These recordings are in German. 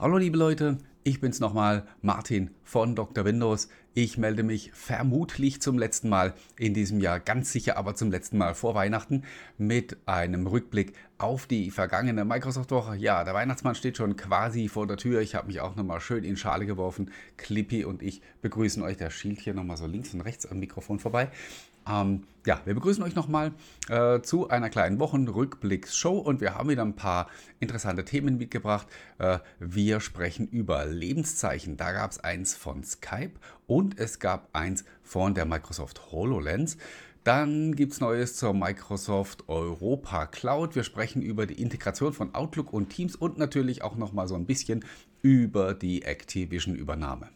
Hallo liebe Leute, ich bin's nochmal, Martin von Dr. Windows. Ich melde mich vermutlich zum letzten Mal in diesem Jahr, ganz sicher aber zum letzten Mal vor Weihnachten mit einem Rückblick auf die vergangene Microsoft-Woche. Ja, der Weihnachtsmann steht schon quasi vor der Tür. Ich habe mich auch nochmal schön in Schale geworfen. Clippy und ich begrüßen euch. Der schielt hier nochmal so links und rechts am Mikrofon vorbei. Ähm, ja, wir begrüßen euch nochmal äh, zu einer kleinen Wochenrückblicksshow und wir haben wieder ein paar interessante Themen mitgebracht. Äh, wir sprechen über Lebenszeichen. Da gab es eins von Skype und es gab eins von der Microsoft HoloLens. Dann gibt es Neues zur Microsoft Europa Cloud. Wir sprechen über die Integration von Outlook und Teams und natürlich auch nochmal so ein bisschen über die Activision-Übernahme.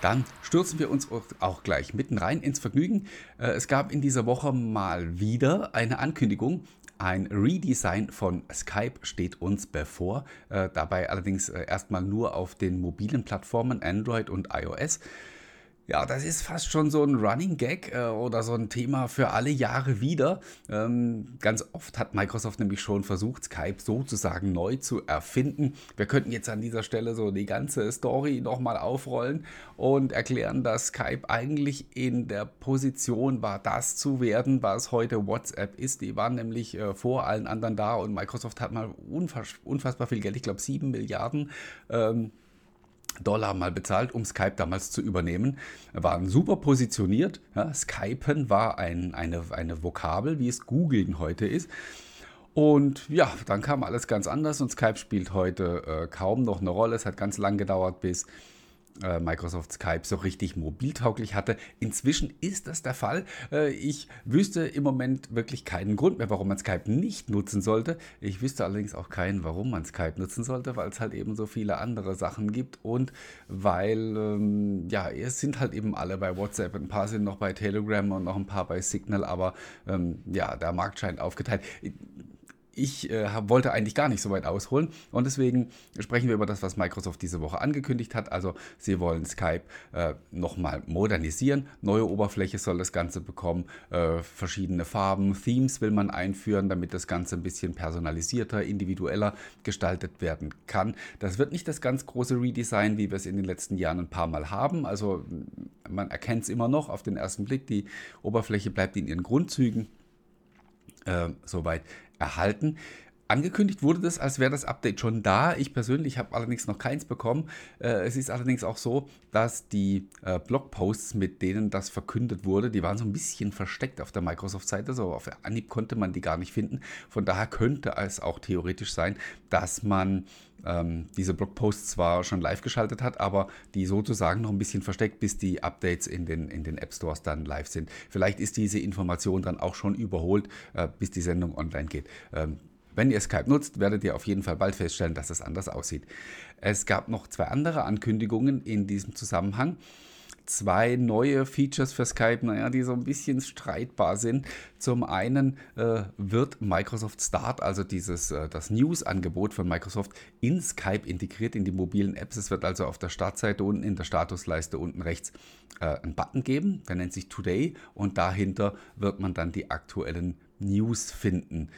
Dann stürzen wir uns auch gleich mitten rein ins Vergnügen. Äh, es gab in dieser Woche mal wieder eine Ankündigung. Ein Redesign von Skype steht uns bevor. Äh, dabei allerdings äh, erstmal nur auf den mobilen Plattformen Android und iOS. Ja, das ist fast schon so ein Running Gag äh, oder so ein Thema für alle Jahre wieder. Ähm, ganz oft hat Microsoft nämlich schon versucht, Skype sozusagen neu zu erfinden. Wir könnten jetzt an dieser Stelle so die ganze Story nochmal aufrollen und erklären, dass Skype eigentlich in der Position war, das zu werden, was heute WhatsApp ist. Die waren nämlich äh, vor allen anderen da und Microsoft hat mal unfass unfassbar viel Geld, ich glaube 7 Milliarden. Ähm, Dollar mal bezahlt, um Skype damals zu übernehmen. Waren super positioniert. Ja, Skypen war ein, eine, eine Vokabel, wie es Googlen heute ist. Und ja, dann kam alles ganz anders und Skype spielt heute äh, kaum noch eine Rolle. Es hat ganz lang gedauert, bis Microsoft Skype so richtig mobiltauglich hatte. Inzwischen ist das der Fall. Äh, ich wüsste im Moment wirklich keinen Grund mehr, warum man Skype nicht nutzen sollte. Ich wüsste allerdings auch keinen, warum man Skype nutzen sollte, weil es halt eben so viele andere Sachen gibt und weil, ähm, ja, es sind halt eben alle bei WhatsApp. Ein paar sind noch bei Telegram und noch ein paar bei Signal, aber ähm, ja, der Markt scheint aufgeteilt ich äh, wollte eigentlich gar nicht so weit ausholen und deswegen sprechen wir über das, was Microsoft diese Woche angekündigt hat. Also sie wollen Skype äh, nochmal modernisieren, neue Oberfläche soll das Ganze bekommen, äh, verschiedene Farben, Themes will man einführen, damit das Ganze ein bisschen personalisierter, individueller gestaltet werden kann. Das wird nicht das ganz große Redesign, wie wir es in den letzten Jahren ein paar Mal haben. Also man erkennt es immer noch auf den ersten Blick, die Oberfläche bleibt in ihren Grundzügen äh, soweit erhalten. Angekündigt wurde das, als wäre das Update schon da. Ich persönlich habe allerdings noch keins bekommen. Äh, es ist allerdings auch so, dass die äh, Blogposts, mit denen das verkündet wurde, die waren so ein bisschen versteckt auf der Microsoft-Seite. So auf Anhieb konnte man die gar nicht finden. Von daher könnte es auch theoretisch sein, dass man ähm, diese Blogposts zwar schon live geschaltet hat, aber die sozusagen noch ein bisschen versteckt, bis die Updates in den, in den App Stores dann live sind. Vielleicht ist diese Information dann auch schon überholt, äh, bis die Sendung online geht. Ähm, wenn ihr Skype nutzt, werdet ihr auf jeden Fall bald feststellen, dass es anders aussieht. Es gab noch zwei andere Ankündigungen in diesem Zusammenhang zwei neue Features für Skype, naja, die so ein bisschen streitbar sind. Zum einen äh, wird Microsoft Start, also dieses, äh, das News-Angebot von Microsoft, in Skype integriert, in die mobilen Apps. Es wird also auf der Startseite unten in der Statusleiste unten rechts äh, einen Button geben, der nennt sich Today und dahinter wird man dann die aktuellen News finden.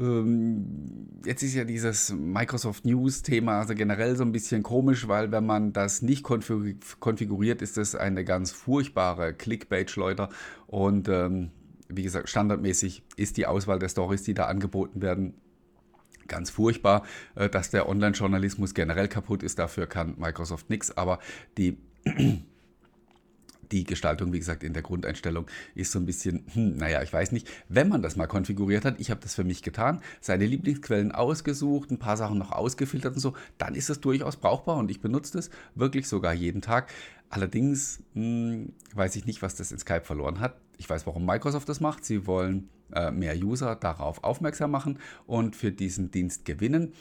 Ähm, jetzt ist ja dieses Microsoft News-Thema also generell so ein bisschen komisch, weil wenn man das nicht konfiguriert, ist das eine ganz furchtbare Clickbait-Schleuder. Und ähm, wie gesagt, standardmäßig ist die Auswahl der Stories, die da angeboten werden, ganz furchtbar. Äh, dass der Online-Journalismus generell kaputt ist, dafür kann Microsoft nichts. Aber die die Gestaltung, wie gesagt, in der Grundeinstellung ist so ein bisschen, hm, naja, ich weiß nicht. Wenn man das mal konfiguriert hat, ich habe das für mich getan, seine Lieblingsquellen ausgesucht, ein paar Sachen noch ausgefiltert und so, dann ist es durchaus brauchbar und ich benutze das wirklich sogar jeden Tag. Allerdings hm, weiß ich nicht, was das in Skype verloren hat. Ich weiß, warum Microsoft das macht. Sie wollen äh, mehr User darauf aufmerksam machen und für diesen Dienst gewinnen.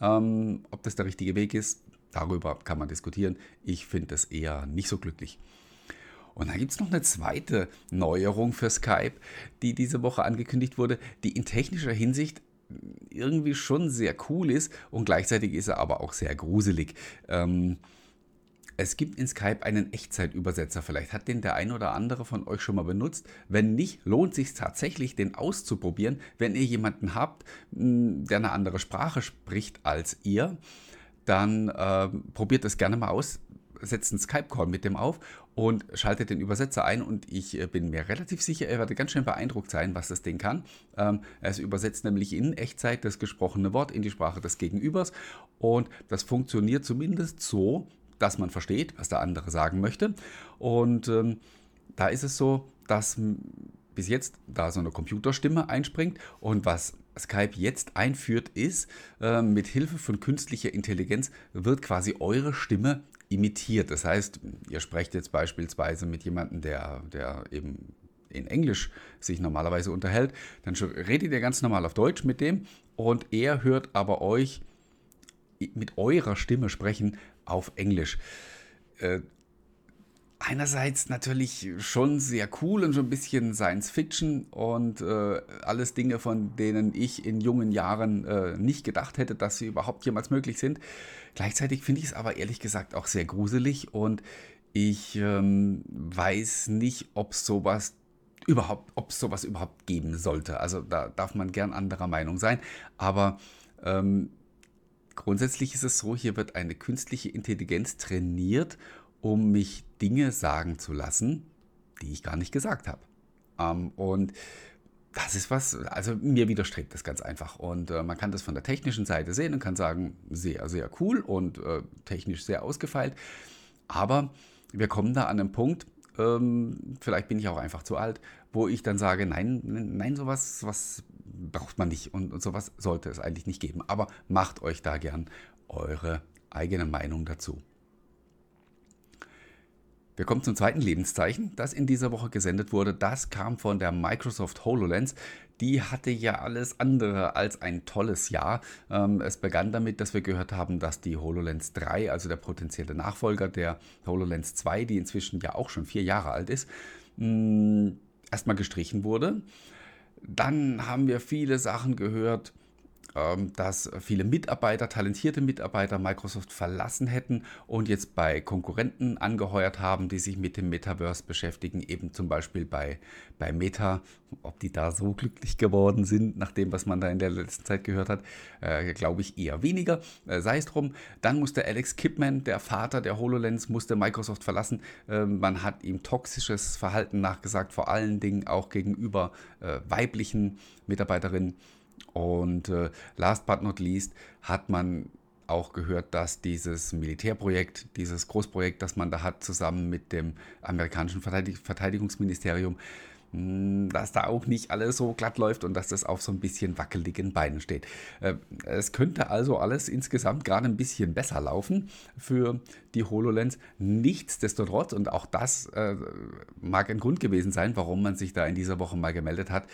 Ähm, ob das der richtige Weg ist, darüber kann man diskutieren. Ich finde es eher nicht so glücklich. Und dann gibt es noch eine zweite Neuerung für Skype, die diese Woche angekündigt wurde, die in technischer Hinsicht irgendwie schon sehr cool ist und gleichzeitig ist er aber auch sehr gruselig. Ähm, Es gibt in Skype einen Echtzeitübersetzer. Vielleicht hat den der ein oder andere von euch schon mal benutzt. Wenn nicht, lohnt sich tatsächlich, den auszuprobieren. Wenn ihr jemanden habt, hm, der eine andere Sprache spricht als ihr, dann äh, probiert es gerne mal aus. Setzt einen Skype-Call mit dem auf und schaltet den Übersetzer ein. Und ich äh, bin mir relativ sicher, er wird ganz schön beeindruckt sein, was das Ding kann. Ähm, es übersetzt nämlich in Echtzeit das gesprochene Wort in die Sprache des Gegenübers. Und das funktioniert zumindest so, dass man versteht, was der andere sagen möchte. Und ähm, da ist es so, dass bis jetzt da so eine Computerstimme einspringt und was Skype jetzt einführt ist, äh, mit Hilfe von künstlicher Intelligenz wird quasi eure Stimme imitiert. Das heißt, ihr sprecht jetzt beispielsweise mit jemandem, der, der eben in Englisch sich normalerweise unterhält, dann redet ihr ganz normal auf Deutsch mit dem und er hört aber euch mit eurer Stimme sprechen auf Englisch. Äh, einerseits natürlich schon sehr cool und so ein bisschen Science Fiction und äh, alles Dinge, von denen ich in jungen Jahren äh, nicht gedacht hätte, dass sie überhaupt jemals möglich sind. Gleichzeitig finde ich es aber ehrlich gesagt auch sehr gruselig und ich ähm, weiß nicht, ob sowas überhaupt, ob es sowas überhaupt geben sollte. Also da darf man gern anderer Meinung sein, aber ähm, Grundsätzlich ist es so, hier wird eine künstliche Intelligenz trainiert, um mich Dinge sagen zu lassen, die ich gar nicht gesagt habe. Ähm, und das ist was, also mir widerstrebt das ganz einfach. Und äh, man kann das von der technischen Seite sehen und kann sagen, sehr, sehr cool und äh, technisch sehr ausgefeilt. Aber wir kommen da an einen Punkt, ähm, vielleicht bin ich auch einfach zu alt, wo ich dann sage, nein, nein, sowas, was braucht man nicht und, und sowas sollte es eigentlich nicht geben. Aber macht euch da gern eure eigene Meinung dazu. Wir kommen zum zweiten Lebenszeichen, das in dieser Woche gesendet wurde. Das kam von der Microsoft HoloLens. Die hatte ja alles andere als ein tolles Jahr. Ähm, es begann damit, dass wir gehört haben, dass die HoloLens 3, also der potenzielle Nachfolger der HoloLens 2, die inzwischen ja auch schon vier Jahre alt ist, mm, erstmal gestrichen wurde. Dann haben wir viele Sachen gehört, dass viele Mitarbeiter, talentierte Mitarbeiter Microsoft verlassen hätten und jetzt bei Konkurrenten angeheuert haben, die sich mit dem Metaverse beschäftigen, eben zum Beispiel bei, bei Meta. Ob die da so glücklich geworden sind, nach dem, was man da in der letzten Zeit gehört hat, äh, glaube ich eher weniger. Äh, sei es drum. Dann musste Alex Kipman, der Vater der HoloLens, musste Microsoft verlassen. Äh, man hat ihm toxisches Verhalten nachgesagt, vor allen Dingen auch gegenüber äh, weiblichen Mitarbeiterinnen. Und äh, last but not least hat man auch gehört, dass dieses Militärprojekt, dieses Großprojekt, das man da hat, zusammen mit dem amerikanischen Verteidig Verteidigungsministerium, hm, dass da auch nicht alles so glatt läuft und dass das auf so ein bisschen wackeligen Beinen steht. Äh, es könnte also alles insgesamt gerade ein bisschen besser laufen für die HoloLens. Nichtsdestotrotz, und auch das äh, mag ein Grund gewesen sein, warum man sich da in dieser Woche mal gemeldet hat,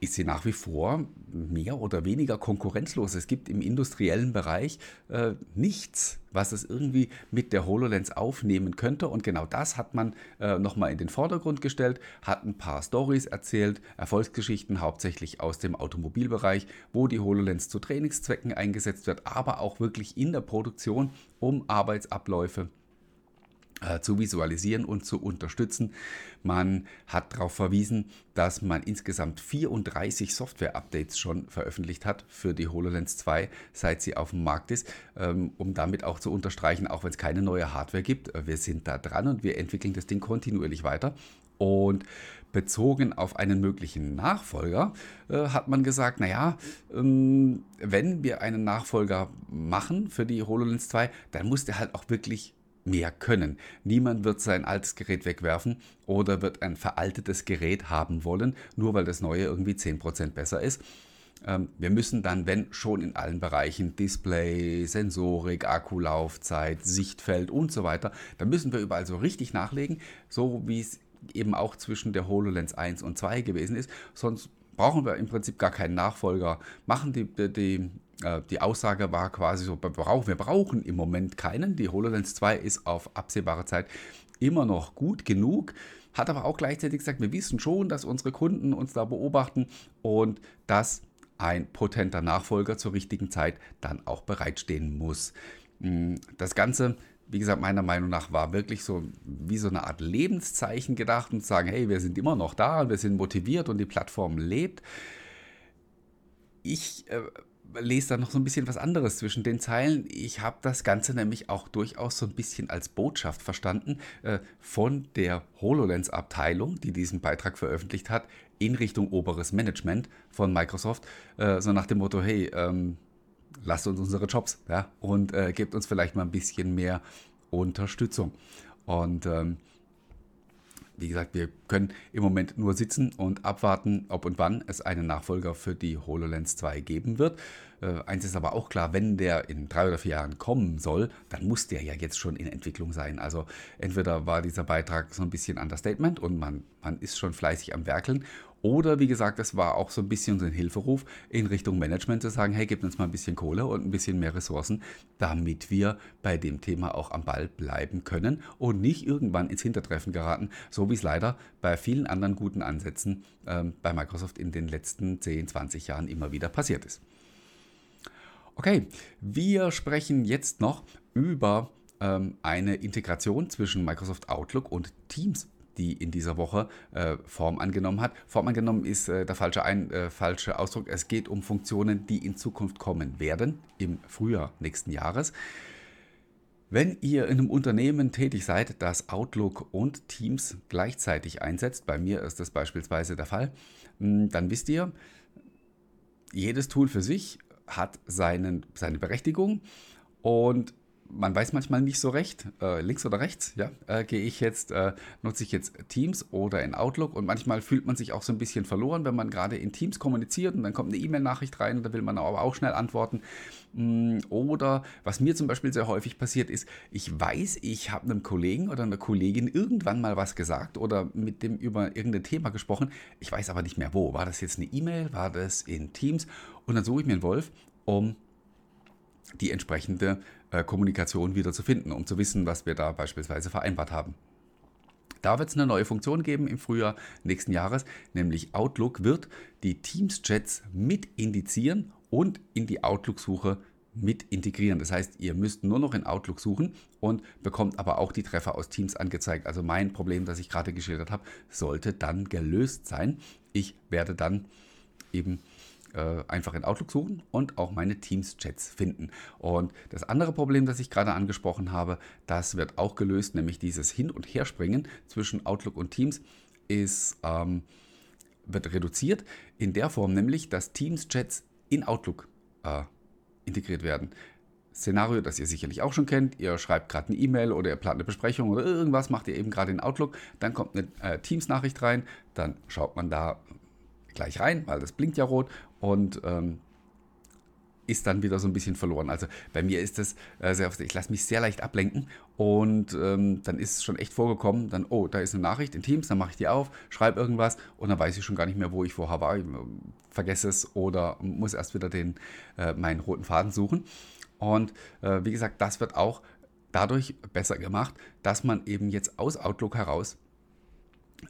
ist sie nach wie vor mehr oder weniger konkurrenzlos. Es gibt im industriellen Bereich äh, nichts, was es irgendwie mit der HoloLens aufnehmen könnte. Und genau das hat man äh, nochmal in den Vordergrund gestellt, hat ein paar Stories erzählt, Erfolgsgeschichten hauptsächlich aus dem Automobilbereich, wo die HoloLens zu Trainingszwecken eingesetzt wird, aber auch wirklich in der Produktion, um Arbeitsabläufe äh, zu visualisieren und zu unterstützen. Man hat darauf verwiesen, dass man insgesamt 34 Software-Updates schon veröffentlicht hat für die HoloLens 2, seit sie auf dem Markt ist, ähm, um damit auch zu unterstreichen, auch wenn es keine neue Hardware gibt, äh, wir sind da dran und wir entwickeln das Ding kontinuierlich weiter. Und bezogen auf einen möglichen Nachfolger äh, hat man gesagt, naja, ähm, wenn wir einen Nachfolger machen für die HoloLens 2, dann muss der halt auch wirklich mehr können. Niemand wird sein altes Gerät wegwerfen oder wird ein veraltetes Gerät haben wollen, nur weil das neue irgendwie 10% besser ist. Ähm, wir müssen dann, wenn schon in allen Bereichen, Display, Sensorik, Akkulaufzeit, Sichtfeld und so weiter, dann müssen wir überall so richtig nachlegen, so wie es eben auch zwischen der HoloLens 1 und 2 gewesen ist. Sonst brauchen wir im Prinzip gar keinen Nachfolger machen. Die, die, äh, die Aussage war quasi so, wir brauchen, wir brauchen im Moment keinen. Die HoloLens 2 ist auf absehbare Zeit immer noch gut genug. Hat aber auch gleichzeitig gesagt, wir wissen schon, dass unsere Kunden uns da beobachten und dass ein potenter Nachfolger zur richtigen Zeit dann auch bereitstehen muss. Mm, das Ganze wie gesagt, meiner Meinung nach war wirklich so wie so eine Art Lebenszeichen gedacht und sagen, hey, wir sind immer noch da und wir sind motiviert und die Plattform lebt. Ich äh, lese da noch so ein bisschen was anderes zwischen den Zeilen. Ich habe das Ganze nämlich auch durchaus so ein bisschen als Botschaft verstanden äh, von der HoloLens-Abteilung, die diesen Beitrag veröffentlicht hat, in Richtung oberes Management von Microsoft. Äh, so nach dem Motto, hey, ähm, lasst uns unsere Jobs ja, und äh, gebt uns vielleicht mal ein bisschen mehr Unterstützung. Und ähm, wie gesagt, wir können im Moment nur sitzen und abwarten, ob und wann es einen Nachfolger für die HoloLens 2 geben wird. Äh, eins ist aber auch klar, wenn der in drei oder vier Jahren kommen soll, dann muss der ja jetzt schon in Entwicklung sein. Also entweder war dieser Beitrag so ein bisschen Understatement und man, man ist schon fleißig am Werkeln oder wie gesagt, es war auch so ein bisschen so ein Hilferuf in Richtung Management zu sagen, hey, gebt uns mal ein bisschen Kohle und ein bisschen mehr Ressourcen, damit wir bei dem Thema auch am Ball bleiben können und nicht irgendwann ins Hintertreffen geraten, so wie es leider bei vielen anderen guten Ansätzen ähm, bei Microsoft in den letzten 10, 20 Jahren immer wieder passiert ist. Okay, wir sprechen jetzt noch über ähm, eine Integration zwischen Microsoft Outlook und Teams die in dieser Woche äh, Form angenommen hat. Form angenommen ist äh, der falsche, ein, äh, falsche Ausdruck. Es geht um Funktionen, die in Zukunft kommen werden, im Frühjahr nächsten Jahres. Wenn ihr in einem Unternehmen tätig seid, das Outlook und Teams gleichzeitig einsetzt, bei mir ist das beispielsweise der Fall, hm, dann wisst ihr, jedes Tool für sich hat seinen, seine Berechtigung. Und man weiß manchmal nicht so recht, äh, links oder rechts, ja, äh, gehe ich jetzt, äh, nutze ich jetzt Teams oder in Outlook und manchmal fühlt man sich auch so ein bisschen verloren, wenn man gerade in Teams kommuniziert und dann kommt eine E-Mail-Nachricht rein und da will man aber auch schnell antworten. Mm, oder was mir zum Beispiel sehr häufig passiert ist, ich weiß, ich habe einem Kollegen oder einer Kollegin irgendwann mal was gesagt oder mit dem über irgendein Thema gesprochen, ich weiß aber nicht mehr wo. War das jetzt eine E-Mail, war das in Teams? Und dann suche ich mir einen Wolf, um die entsprechende Kommunikation wieder zu finden, um zu wissen, was wir da beispielsweise vereinbart haben. Da wird es eine neue Funktion geben im Frühjahr nächsten Jahres, nämlich Outlook wird die Teams-Chats mit indizieren und in die Outlook-Suche mit integrieren. Das heißt, ihr müsst nur noch in Outlook suchen und bekommt aber auch die Treffer aus Teams angezeigt. Also mein Problem, das ich gerade geschildert habe, sollte dann gelöst sein. Ich werde dann eben äh, einfach in Outlook suchen und auch meine Teams-Chats finden. Und das andere Problem, das ich gerade angesprochen habe, das wird auch gelöst, nämlich dieses Hin- und Herspringen zwischen Outlook und Teams ist, ähm, wird reduziert in der Form nämlich, dass Teams-Chats in Outlook äh, integriert werden. Szenario, das ihr sicherlich auch schon kennt. Ihr schreibt gerade eine E-Mail oder ihr plant eine Besprechung oder irgendwas, macht ihr eben gerade in Outlook. Dann kommt eine äh, Teams-Nachricht rein, dann schaut man da gleich rein, weil das blinkt ja rot und ähm, ist dann wieder so ein bisschen verloren. Also bei mir ist das äh, sehr oft, ich lasse mich sehr leicht ablenken und ähm, dann ist es schon echt vorgekommen, dann, oh, da ist eine Nachricht in Teams, dann mache ich die auf, schreibe irgendwas und dann weiß ich schon gar nicht mehr, wo ich vorher war, ich, äh, vergesse es oder muss erst wieder den, äh, meinen roten Faden suchen. Und äh, wie gesagt, das wird auch dadurch besser gemacht, dass man eben jetzt aus Outlook heraus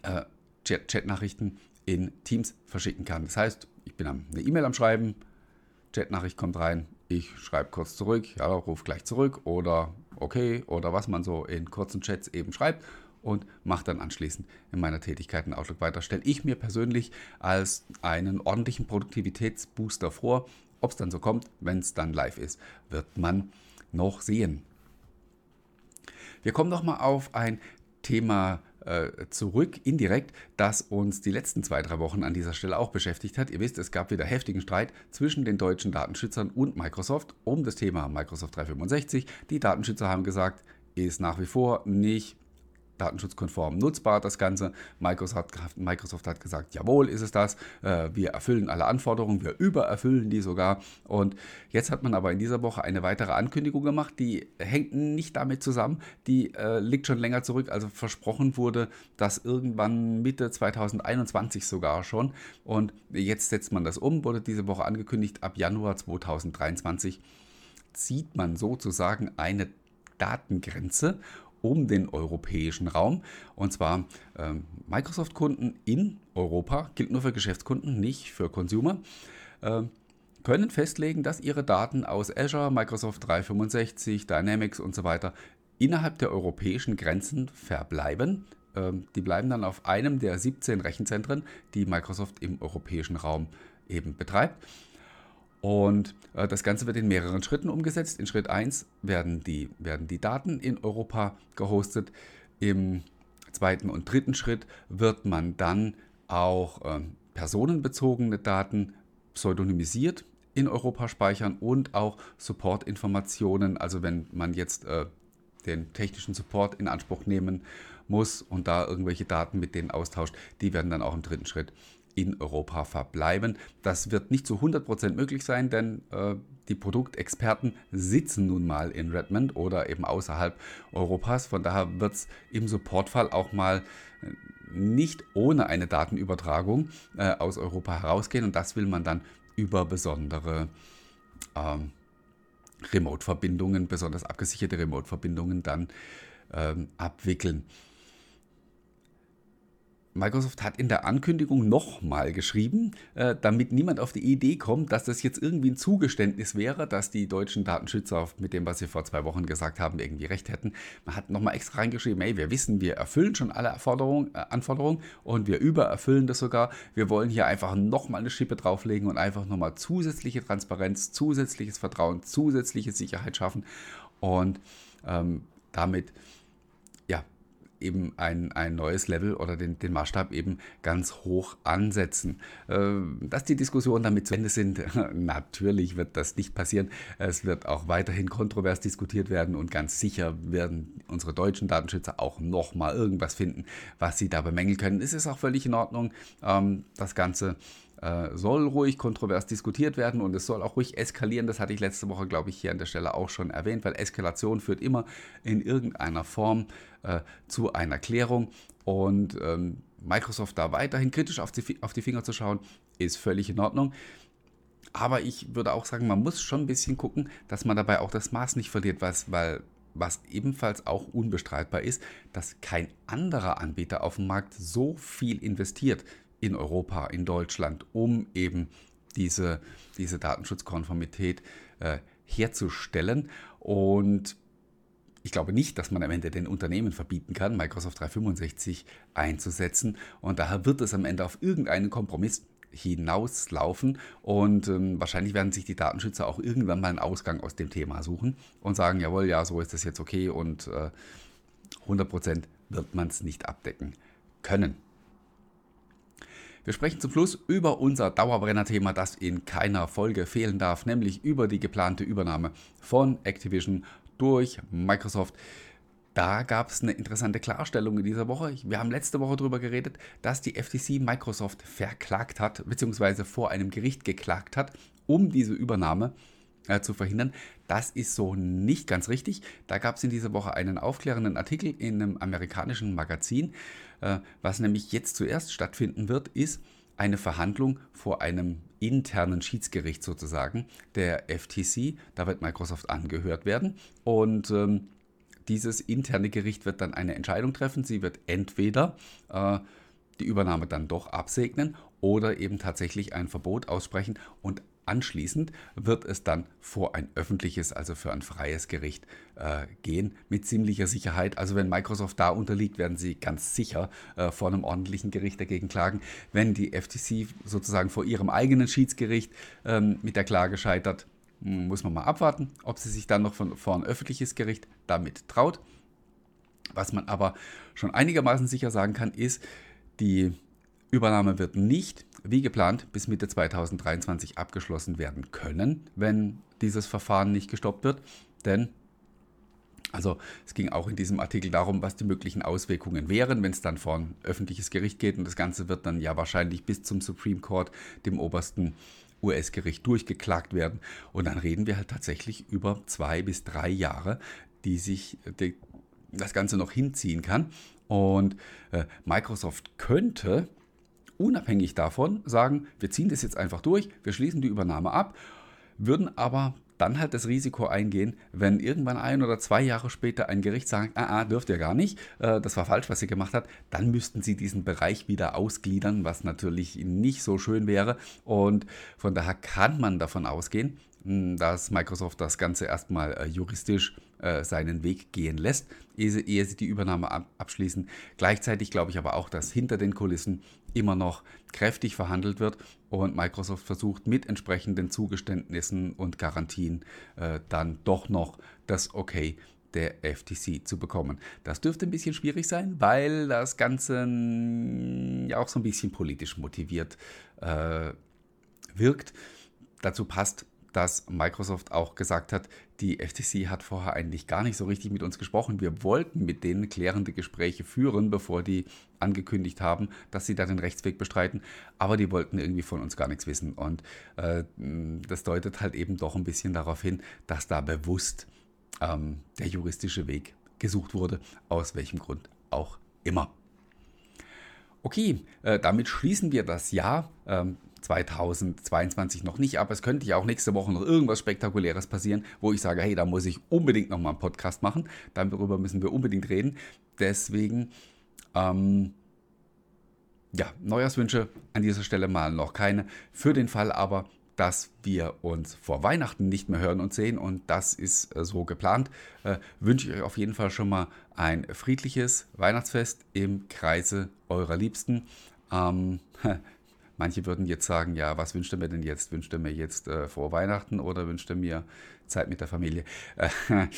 äh, Chat-Nachrichten in Teams verschicken kann. Das heißt, ich bin eine E-Mail am Schreiben, Chatnachricht kommt rein, ich schreibe kurz zurück, ja, ruf gleich zurück oder okay oder was man so in kurzen Chats eben schreibt und mache dann anschließend in meiner Tätigkeit in Outlook weiter. Stelle ich mir persönlich als einen ordentlichen Produktivitätsbooster vor. Ob es dann so kommt, wenn es dann live ist, wird man noch sehen. Wir kommen nochmal auf ein Thema äh, zurück, indirekt, das uns die letzten zwei, drei Wochen an dieser Stelle auch beschäftigt hat. Ihr wisst, es gab wieder heftigen Streit zwischen den deutschen Datenschützern und Microsoft um das Thema Microsoft 365. Die Datenschützer haben gesagt, ist nach wie vor nicht datenschutzkonform nutzbar, das Ganze. Microsoft, Microsoft hat gesagt, jawohl, ist es das. Äh, wir erfüllen alle Anforderungen, wir übererfüllen die sogar. Und jetzt hat man aber in dieser Woche eine weitere Ankündigung gemacht, die hängt nicht damit zusammen, die äh, liegt schon länger zurück. Also versprochen wurde, dass irgendwann Mitte 2021 sogar schon. Und jetzt setzt man das um, wurde diese Woche angekündigt, ab Januar 2023 zieht man sozusagen eine Datengrenze um den europäischen Raum. Und zwar äh, Microsoft-Kunden in Europa, gilt nur für Geschäftskunden, nicht für Consumer, äh, können festlegen, dass ihre Daten aus Azure, Microsoft 365, Dynamics und so weiter innerhalb der europäischen Grenzen verbleiben. Ähm, die bleiben dann auf einem der 17 Rechenzentren, die Microsoft im europäischen Raum eben betreibt. Und äh, das Ganze wird in mehreren Schritten umgesetzt. In Schritt 1 werden die, werden die Daten in Europa gehostet. Im zweiten und dritten Schritt wird man dann auch äh, personenbezogene Daten pseudonymisiert in Europa speichern und auch Support-Informationen. Also wenn man jetzt äh, den technischen Support in Anspruch nehmen muss und da irgendwelche Daten mit denen austauscht, die werden dann auch im dritten Schritt in Europa verbleiben. Das wird nicht zu 100% möglich sein, denn äh, die Produktexperten sitzen nun mal in Redmond oder eben außerhalb Europas. Von daher wird es im Supportfall auch mal äh, nicht ohne eine Datenübertragung äh, aus Europa herausgehen und das will man dann über besondere ähm, Remote-Verbindungen, besonders abgesicherte Remote-Verbindungen dann ähm, abwickeln. Microsoft hat in der Ankündigung nochmal geschrieben, äh, damit niemand auf die Idee kommt, dass das jetzt irgendwie ein Zugeständnis wäre, dass die deutschen Datenschützer mit dem, was sie vor zwei Wochen gesagt haben, irgendwie recht hätten. Man hat nochmal extra reingeschrieben, hey, wir wissen, wir erfüllen schon alle äh, Anforderungen und wir übererfüllen das sogar. Wir wollen hier einfach nochmal eine Schippe drauflegen und einfach nochmal zusätzliche Transparenz, zusätzliches Vertrauen, zusätzliche Sicherheit schaffen und ähm, damit eben ein, ein neues Level oder den, den Maßstab eben ganz hoch ansetzen. Äh, dass die Diskussionen damit zu Ende sind, natürlich wird das nicht passieren. Es wird auch weiterhin kontrovers diskutiert werden und ganz sicher werden unsere deutschen Datenschützer auch nochmal irgendwas finden, was sie da bemängeln können. Es ist auch völlig in Ordnung, ähm, das Ganze äh, soll ruhig kontrovers diskutiert werden und es soll auch ruhig eskalieren. Das hatte ich letzte Woche, glaube ich, hier an der Stelle auch schon erwähnt, weil Eskalation führt immer in irgendeiner Form äh, zu einer Klärung und ähm, Microsoft da weiterhin kritisch auf die, auf die Finger zu schauen, ist völlig in Ordnung. Aber ich würde auch sagen, man muss schon ein bisschen gucken, dass man dabei auch das Maß nicht verliert, was, weil was ebenfalls auch unbestreitbar ist, dass kein anderer Anbieter auf dem Markt so viel investiert in Europa, in Deutschland, um eben diese, diese Datenschutzkonformität äh, herzustellen. Und ich glaube nicht, dass man am Ende den Unternehmen verbieten kann, Microsoft 365 einzusetzen. Und daher wird es am Ende auf irgendeinen Kompromiss hinauslaufen und ähm, wahrscheinlich werden sich die Datenschützer auch irgendwann mal einen Ausgang aus dem Thema suchen und sagen, jawohl, ja, so ist das jetzt okay und äh, 100% wird man es nicht abdecken können. Wir sprechen zum Schluss über unser Dauerbrenner-Thema, das in keiner Folge fehlen darf, nämlich über die geplante Übernahme von Activision durch Microsoft. Da gab es eine interessante Klarstellung in dieser Woche. Wir haben letzte Woche darüber geredet, dass die FTC Microsoft verklagt hat, beziehungsweise vor einem Gericht geklagt hat, um diese Übernahme äh, zu verhindern. Das ist so nicht ganz richtig. Da gab es in dieser Woche einen aufklärenden Artikel in einem amerikanischen Magazin. Äh, was nämlich jetzt zuerst stattfinden wird, ist eine Verhandlung vor einem internen Schiedsgericht sozusagen der FTC. Da wird Microsoft angehört werden und ähm, dieses interne Gericht wird dann eine Entscheidung treffen. Sie wird entweder äh, die Übernahme dann doch absegnen oder eben tatsächlich ein Verbot aussprechen und Anschließend wird es dann vor ein öffentliches, also für ein freies Gericht äh, gehen, mit ziemlicher Sicherheit. Also wenn Microsoft da unterliegt, werden sie ganz sicher äh, vor einem ordentlichen Gericht dagegen klagen. Wenn die FTC sozusagen vor ihrem eigenen Schiedsgericht ähm, mit der Klage scheitert, hm, muss man mal abwarten, ob sie sich dann noch von, vor ein öffentliches Gericht damit traut. Was man aber schon einigermaßen sicher sagen kann, ist, die Übernahme wird nicht wie geplant bis Mitte 2023 abgeschlossen werden können, wenn dieses Verfahren nicht gestoppt wird. Denn, also es ging auch in diesem Artikel darum, was die möglichen Auswirkungen wären, wenn es dann vor ein öffentliches Gericht geht. Und das Ganze wird dann ja wahrscheinlich bis zum Supreme Court, dem obersten US-Gericht, durchgeklagt werden. Und dann reden wir halt tatsächlich über zwei bis drei Jahre, die sich die, das Ganze noch hinziehen kann. Und äh, Microsoft könnte unabhängig davon sagen, wir ziehen das jetzt einfach durch, wir schließen die Übernahme ab, würden aber dann halt das Risiko eingehen, wenn irgendwann ein oder zwei Jahre später ein Gericht sagt, ah, ah dürft ihr gar nicht, äh, das war falsch, was ihr gemacht habt, dann müssten sie diesen Bereich wieder ausgliedern, was natürlich nicht so schön wäre. Und von daher kann man davon ausgehen, hm, dass Microsoft das Ganze erstmal äh, juristisch äh, seinen Weg gehen lässt, ehe, sie die Übernahme ab, abschließen. Gleichzeitig glaube ich aber auch, dass hinter den Kulissen immer noch kräftig verhandelt wird und Microsoft versucht mit entsprechenden Zugeständnissen und Garantien äh, dann doch noch das Okay der FTC zu bekommen. Das dürfte ein bisschen schwierig sein, weil das Ganze ja auch so ein bisschen politisch motiviert äh, wirkt. Dazu passt, dass Microsoft auch gesagt hat, die FTC hat vorher eigentlich gar nicht so richtig mit uns gesprochen. Wir wollten mit denen klärende Gespräche führen, bevor die angekündigt haben, dass sie da den Rechtsweg bestreiten, aber die wollten irgendwie von uns gar nichts wissen. Und äh, das deutet halt eben doch ein bisschen darauf hin, dass da bewusst ähm, der juristische Weg gesucht wurde, aus welchem Grund auch immer. Okay, äh, damit schließen wir das Jahr. Ähm, 2022 noch nicht, aber es könnte ja auch nächste Woche noch irgendwas Spektakuläres passieren, wo ich sage, hey, da muss ich unbedingt nochmal einen Podcast machen. Darüber müssen wir unbedingt reden. Deswegen, ähm, ja, Neujahrswünsche an dieser Stelle mal noch keine. Für den Fall aber, dass wir uns vor Weihnachten nicht mehr hören und sehen und das ist äh, so geplant, äh, wünsche ich euch auf jeden Fall schon mal ein friedliches Weihnachtsfest im Kreise eurer Liebsten. Ähm, Manche würden jetzt sagen, ja, was wünscht er mir denn jetzt? Wünscht er mir jetzt äh, vor Weihnachten oder wünscht er mir Zeit mit der Familie?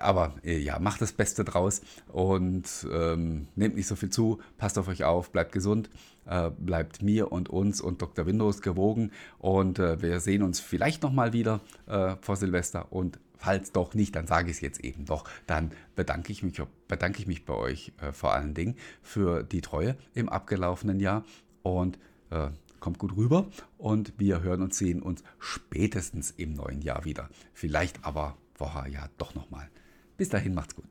aber äh, ja, macht das Beste draus und ähm, nehmt nicht so viel zu, passt auf euch auf, bleibt gesund, äh, bleibt mir und uns und Dr. Windows gewogen und äh, wir sehen uns vielleicht nochmal wieder äh, vor Silvester und falls doch nicht, dann sage ich es jetzt eben doch, dann bedanke ich mich, bedanke ich mich bei euch äh, vor allen Dingen für die Treue im abgelaufenen Jahr und äh, kommt gut rüber und wir hören und sehen uns spätestens im neuen Jahr wieder. Vielleicht aber vorher ja doch nochmal. Bis dahin macht's gut.